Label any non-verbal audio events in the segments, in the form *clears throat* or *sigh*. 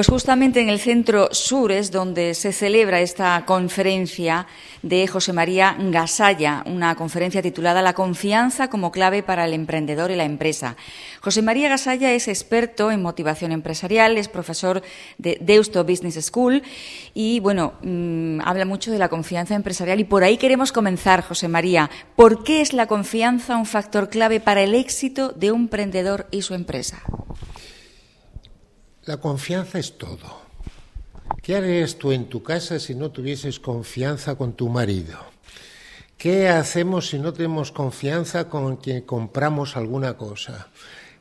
Pues justamente en el centro sur es donde se celebra esta conferencia de José María Gasalla, una conferencia titulada La confianza como clave para el emprendedor y la empresa. José María Gasalla es experto en motivación empresarial, es profesor de Deusto Business School y, bueno, mm, habla mucho de la confianza empresarial y por ahí queremos comenzar, José María. ¿Por qué es la confianza un factor clave para el éxito de un emprendedor y su empresa? La confianza es todo. ¿Qué harías tú en tu casa si no tuvieses confianza con tu marido? ¿Qué hacemos si no tenemos confianza con quien compramos alguna cosa?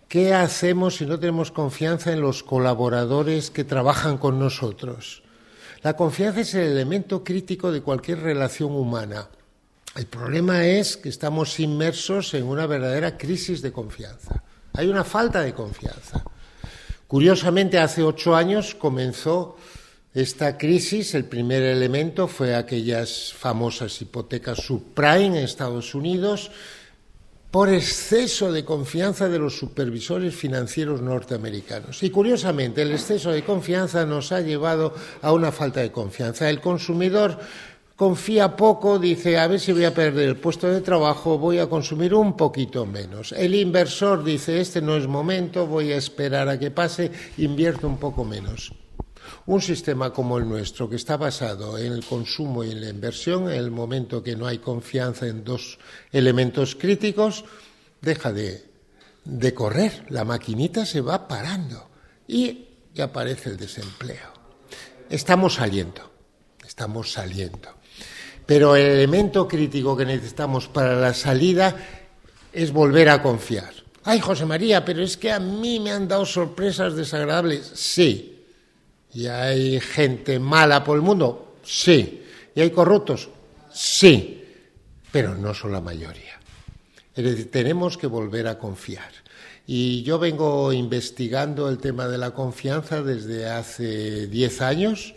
¿Qué hacemos si no tenemos confianza en los colaboradores que trabajan con nosotros? La confianza es el elemento crítico de cualquier relación humana. El problema es que estamos inmersos en una verdadera crisis de confianza. Hay una falta de confianza. Curiosamente, hace ocho años comenzó esta crisis. El primer elemento fue aquellas famosas hipotecas subprime en Estados Unidos por exceso de confianza de los supervisores financieros norteamericanos. Y curiosamente, el exceso de confianza nos ha llevado a una falta de confianza. El consumidor confía poco, dice, a ver si voy a perder el puesto de trabajo, voy a consumir un poquito menos. El inversor dice, este no es momento, voy a esperar a que pase, invierto un poco menos. Un sistema como el nuestro, que está basado en el consumo y en la inversión, en el momento que no hay confianza en dos elementos críticos, deja de, de correr, la maquinita se va parando y aparece el desempleo. Estamos saliendo, estamos saliendo. Pero el elemento crítico que necesitamos para la salida es volver a confiar. Ay, José María, pero es que a mí me han dado sorpresas desagradables. Sí. ¿Y hay gente mala por el mundo? Sí. ¿Y hay corruptos? Sí. Pero no son la mayoría. Es decir, tenemos que volver a confiar. Y yo vengo investigando el tema de la confianza desde hace diez años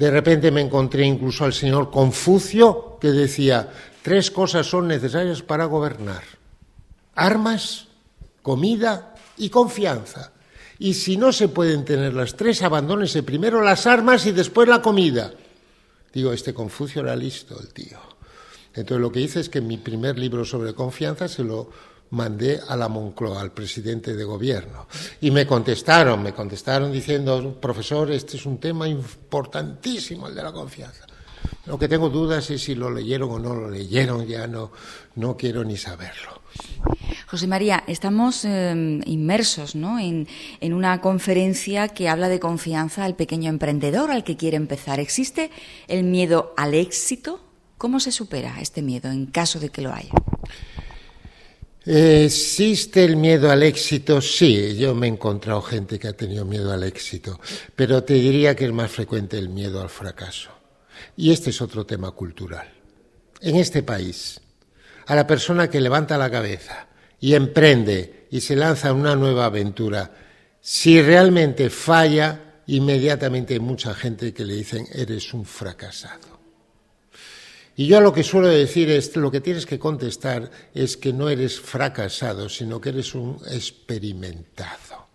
de repente me encontré incluso al señor Confucio que decía, tres cosas son necesarias para gobernar. Armas, comida y confianza. Y si no se pueden tener las tres, abandónese primero las armas y después la comida. Digo, este Confucio era listo, el tío. Entonces lo que hice es que mi primer libro sobre confianza se lo mandé a la Moncloa, al presidente de gobierno. Y me contestaron, me contestaron diciendo, profesor, este es un tema importantísimo, el de la confianza. Lo que tengo dudas es si lo leyeron o no lo leyeron, ya no, no quiero ni saberlo. José María, estamos em, inmersos ¿no? en, en, una conferencia que habla de confianza al pequeño emprendedor, al que quiere empezar. ¿Existe el miedo al éxito? ¿Cómo se supera este miedo en caso de que lo haya? ¿Existe el miedo al éxito? Sí, yo me he encontrado gente que ha tenido miedo al éxito, pero te diría que es más frecuente el miedo al fracaso. Y este es otro tema cultural. En este país, a la persona que levanta la cabeza y emprende y se lanza en una nueva aventura, si realmente falla, inmediatamente hay mucha gente que le dicen eres un fracasado. Y yo lo que suelo decir es, lo que tienes que contestar es que no eres fracasado, sino que eres un experimentado.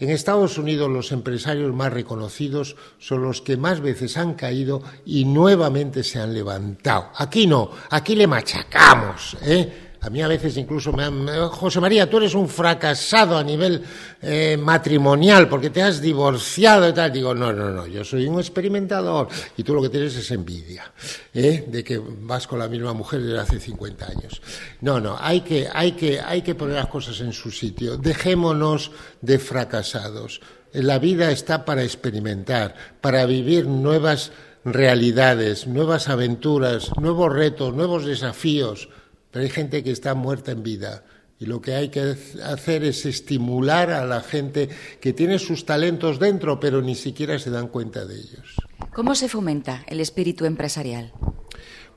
En Estados Unidos los empresarios más reconocidos son los que más veces han caído y nuevamente se han levantado. Aquí no, aquí le machacamos, ¿eh? A mí a veces incluso me han... José María, tú eres un fracasado a nivel eh, matrimonial porque te has divorciado y tal. Digo, no, no, no, yo soy un experimentador y tú lo que tienes es envidia ¿eh? de que vas con la misma mujer desde hace 50 años. No, no, hay que, hay, que, hay que poner las cosas en su sitio. Dejémonos de fracasados. La vida está para experimentar, para vivir nuevas realidades, nuevas aventuras, nuevos retos, nuevos desafíos pero hay gente que está muerta en vida. Y lo que hay que hacer es estimular a la gente que tiene sus talentos dentro, pero ni siquiera se dan cuenta de ellos. ¿Cómo se fomenta el espíritu empresarial?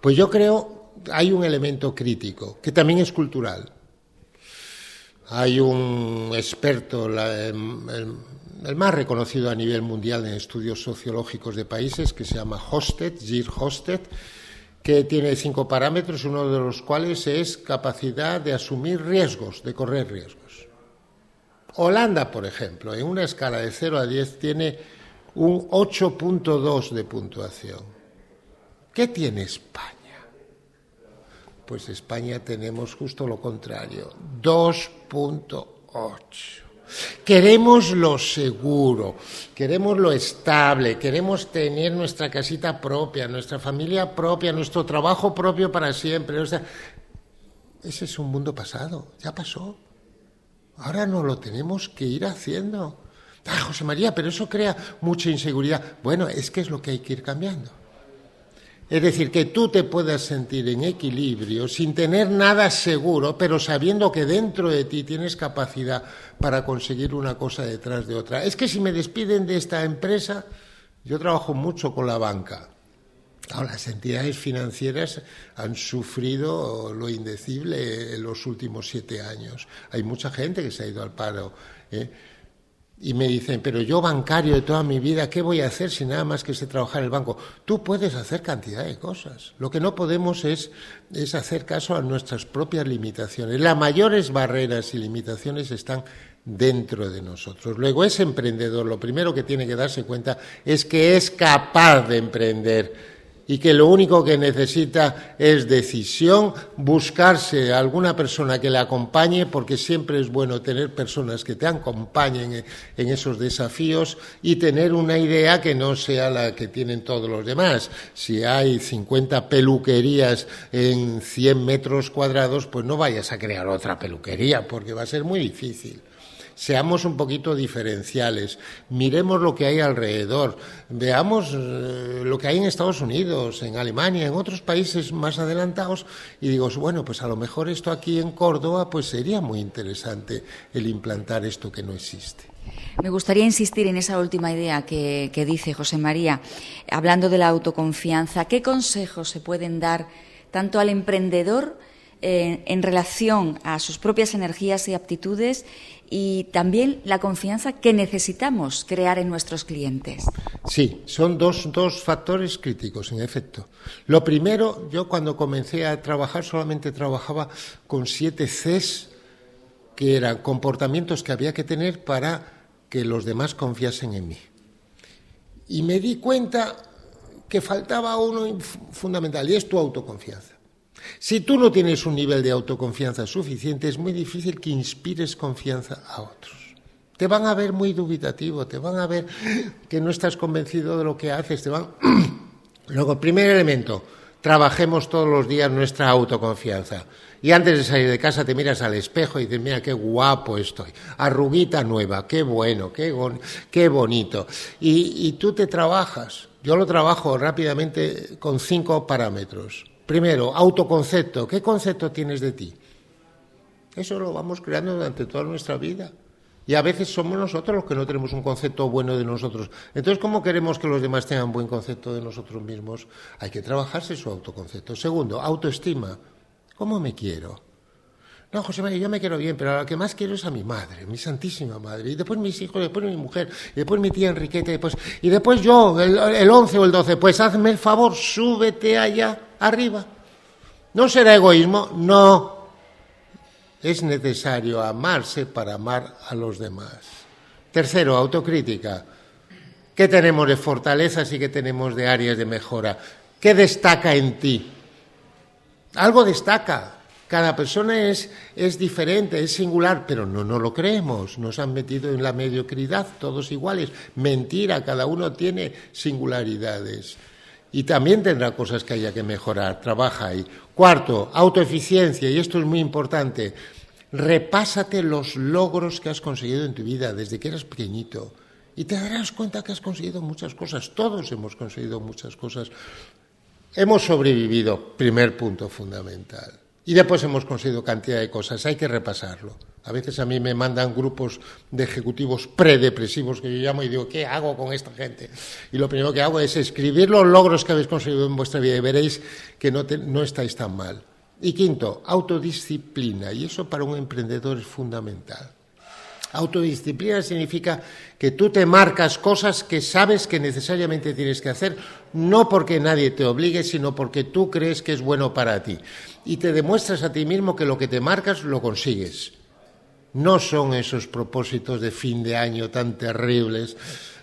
Pues yo creo hay un elemento crítico, que también es cultural. Hay un experto, el, más reconocido a nivel mundial en estudios sociológicos de países, que se llama Hosted, Gir Hosted, que tiene cinco parámetros, uno de los cuales es capacidad de asumir riesgos, de correr riesgos. Holanda, por ejemplo, en una escala de 0 a 10 tiene un 8.2 de puntuación. ¿Qué tiene España? Pues España tenemos justo lo contrario, 2.8. Queremos lo seguro, queremos lo estable, queremos tener nuestra casita propia, nuestra familia propia, nuestro trabajo propio para siempre. O sea, ese es un mundo pasado, ya pasó. Ahora no lo tenemos que ir haciendo. Ah, José María, pero eso crea mucha inseguridad. Bueno, es que es lo que hay que ir cambiando. Es decir, que tú te puedas sentir en equilibrio sin tener nada seguro, pero sabiendo que dentro de ti tienes capacidad para conseguir una cosa detrás de otra. Es que si me despiden de esta empresa, yo trabajo mucho con la banca. las entidades financieras han sufrido lo indecible en los últimos siete años. Hay mucha gente que se ha ido al paro. ¿eh? Y me dicen, pero yo bancario de toda mi vida, ¿qué voy a hacer si nada más que sé trabajar en el banco? Tú puedes hacer cantidad de cosas. Lo que no podemos es, es hacer caso a nuestras propias limitaciones. Las mayores barreras y limitaciones están dentro de nosotros. Luego, ese emprendedor lo primero que tiene que darse cuenta es que es capaz de emprender y que lo único que necesita es decisión, buscarse a alguna persona que le acompañe, porque siempre es bueno tener personas que te acompañen en esos desafíos y tener una idea que no sea la que tienen todos los demás. Si hay 50 peluquerías en 100 metros cuadrados, pues no vayas a crear otra peluquería, porque va a ser muy difícil seamos un poquito diferenciales, miremos lo que hay alrededor, veamos eh, lo que hay en Estados Unidos, en Alemania, en otros países más adelantados y digo, bueno, pues a lo mejor esto aquí en Córdoba pues sería muy interesante el implantar esto que no existe. Me gustaría insistir en esa última idea que, dice José María, hablando de la autoconfianza. ¿Qué consejos se pueden dar tanto al emprendedor eh, en relación a sus propias energías y aptitudes y también la confianza que necesitamos crear en nuestros clientes. Sí, son dos, dos factores críticos, en efecto. Lo primero, yo cuando comencé a trabajar solamente trabajaba con siete Cs, que eran comportamientos que había que tener para que los demás confiasen en mí. Y me di cuenta que faltaba uno fundamental, y es tu autoconfianza. Si tú no tienes un nivel de autoconfianza suficiente, es muy difícil que inspires confianza a otros. Te van a ver muy dubitativo, te van a ver que no estás convencido de lo que haces, te van... *clears throat* Luego, primer elemento, trabajemos todos los días nuestra autoconfianza. Y antes de salir de casa te miras al espejo y dices, mira qué guapo estoy, arruguita nueva, qué bueno, qué, bonito. Y tú te trabajas. Yo lo trabajo rápidamente con cinco parámetros. Primero, autoconcepto. ¿Qué concepto tienes de ti? Eso lo vamos creando durante toda nuestra vida. Y a veces somos nosotros los que no tenemos un concepto bueno de nosotros. Entonces, ¿cómo queremos que los demás tengan buen concepto de nosotros mismos? Hay que trabajarse su autoconcepto. Segundo, autoestima. ¿Cómo me quiero? No, José María, yo me quiero bien, pero a lo que más quiero es a mi madre, mi santísima madre, y después mis hijos, después mi mujer, y después mi tía Enriqueta, y después, y después yo, el, el 11 o el 12. Pues hazme el favor, súbete allá arriba. ¿No será egoísmo? No. Es necesario amarse para amar a los demás. Tercero, autocrítica. ¿Qué tenemos de fortalezas y qué tenemos de áreas de mejora? ¿Qué destaca en ti? Algo destaca. Cada persona es, es diferente, es singular, pero no, no lo creemos. Nos han metido en la mediocridad, todos iguales. Mentira, cada uno tiene singularidades. Y también tendrá cosas que haya que mejorar. Trabaja ahí. Cuarto, autoeficiencia, y esto es muy importante. Repásate los logros que has conseguido en tu vida desde que eras pequeñito. Y te darás cuenta que has conseguido muchas cosas. Todos hemos conseguido muchas cosas. Hemos sobrevivido, primer punto fundamental. Y después hemos conseguido cantidad de cosas, hay que repasarlo. A veces a mí me mandan grupos de ejecutivos predepresivos que yo llamo y digo, ¿qué hago con esta gente? Y lo primero que hago es escribir los logros que habéis conseguido en vuestra vida y veréis que no, no estáis tan mal. Y quinto, autodisciplina. Y eso para un emprendedor es fundamental. Autodisciplina significa que tú te marcas cosas que sabes que necesariamente tienes que hacer, no porque nadie te obligue, sino porque tú crees que es bueno para ti. Y te demuestras a ti mismo que lo que te marcas lo consigues. No son esos propósitos de fin de año tan terribles.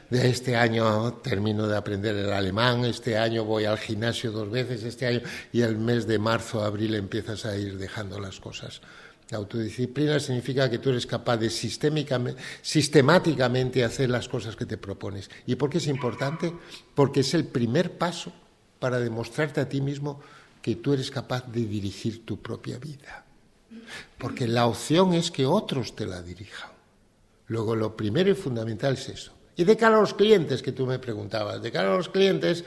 De este año termino de aprender el alemán, este año voy al gimnasio dos veces, este año y el mes de marzo, abril empiezas a ir dejando las cosas. La autodisciplina significa que tú eres capaz de sistemáticamente hacer las cosas que te propones. ¿Y por qué es importante? Porque es el primer paso para demostrarte a ti mismo que tú eres capaz de dirigir tu propia vida. Porque la opción es que otros te la dirijan. Luego, lo primero y fundamental es eso. Y de cara a los clientes que tú me preguntabas, de cara a los clientes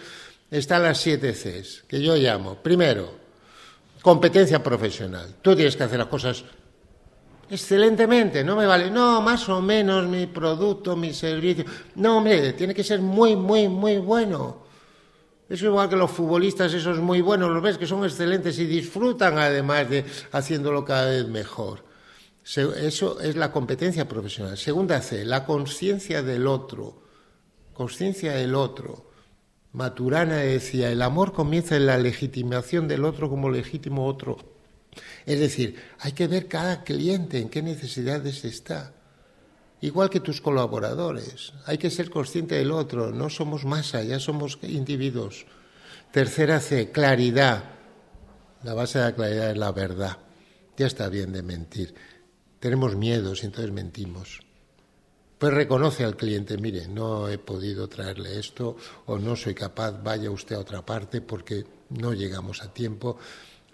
están las siete Cs, que yo llamo. Primero, competencia profesional. Tú tienes que hacer las cosas excelentemente, no me vale, no, más o menos mi producto, mi servicio. No, hombre, tiene que ser muy, muy, muy bueno. Es igual que los futbolistas, esos muy buenos, los ves que son excelentes y disfrutan además de haciéndolo cada vez mejor. Eso es la competencia profesional. Segunda C, la conciencia del otro. Conciencia del otro. Maturana decía, el amor comienza en la legitimación del otro como legítimo otro. Es decir, hay que ver cada cliente en qué necesidades está. Igual que tus colaboradores. Hay que ser consciente del otro. No somos masa, ya somos individuos. Tercera C, claridad. La base de la claridad es la verdad. Ya está bien de mentir. Tenemos miedos y entonces mentimos. Pues reconoce al cliente, mire, no he podido traerle esto o no soy capaz, vaya usted a otra parte porque no llegamos a tiempo.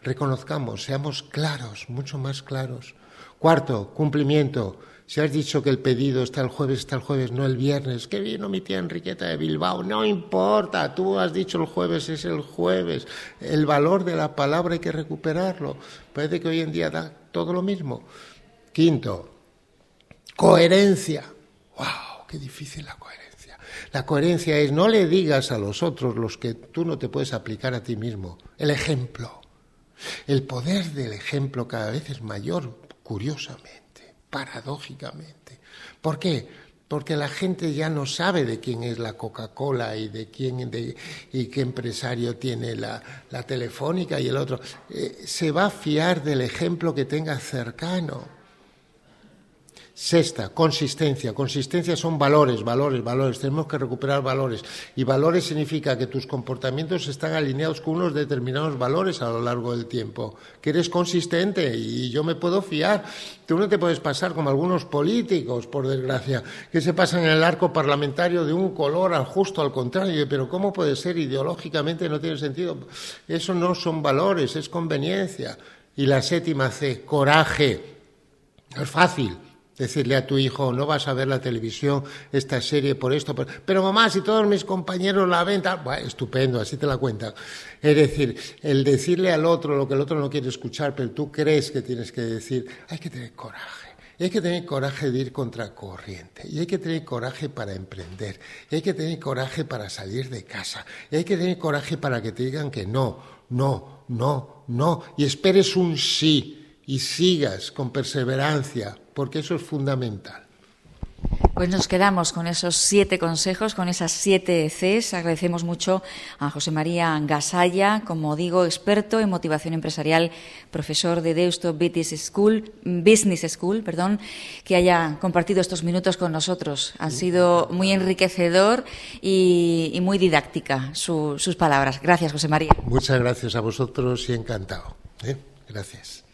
Reconozcamos, seamos claros, mucho más claros. Cuarto, cumplimiento. Si has dicho que el pedido está el jueves, está el jueves, no el viernes. Que vino mi tía Enriqueta de Bilbao. No importa, tú has dicho el jueves, es el jueves. El valor de la palabra hay que recuperarlo. Parece que hoy en día da todo lo mismo. Quinto, coherencia. ¡Wow! ¡Qué difícil la coherencia! La coherencia es no le digas a los otros los que tú no te puedes aplicar a ti mismo. El ejemplo. El poder del ejemplo cada vez es mayor, curiosamente, paradójicamente. ¿Por qué? Porque la gente ya no sabe de quién es la Coca-Cola y de quién y qué empresario tiene la, telefónica y el otro. Eh, se va a fiar del ejemplo que tenga cercano. Sexta, consistencia. Consistencia son valores, valores, valores. Tenemos que recuperar valores. Y valores significa que tus comportamientos están alineados con unos determinados valores a lo largo del tiempo. Que eres consistente y yo me puedo fiar. Tú no te puedes pasar como algunos políticos, por desgracia, que se pasan en el arco parlamentario de un color al justo al contrario. Pero ¿cómo puede ser? Ideológicamente no tiene sentido. Eso no son valores, es conveniencia. Y la séptima C, coraje. No es fácil decirle a tu hijo, no vas a ver la televisión, esta serie por esto, pero mamá, si todos mis compañeros la ven, bueno, estupendo, así te la cuentan. Es decir, el decirle al otro lo que el otro no quiere escuchar, pero tú crees que tienes que decir, hay que tener coraje. Hay que tener coraje de ir contra corriente. Y hay que tener coraje para emprender. Y hay que tener coraje para salir de casa. Hay que tener coraje para que te digan que no, no, no, no. Y esperes un sí. Y sigas con perseverancia, porque eso es fundamental. Pues nos quedamos con esos siete consejos, con esas siete Cs. Agradecemos mucho a José María Gasalla, como digo, experto en motivación empresarial, profesor de Deusto Business School, Business School, perdón, que haya compartido estos minutos con nosotros. Han sido muy enriquecedor y, muy didáctica sus palabras. Gracias, José María. Muchas gracias a vosotros y encantado. ¿eh? Gracias.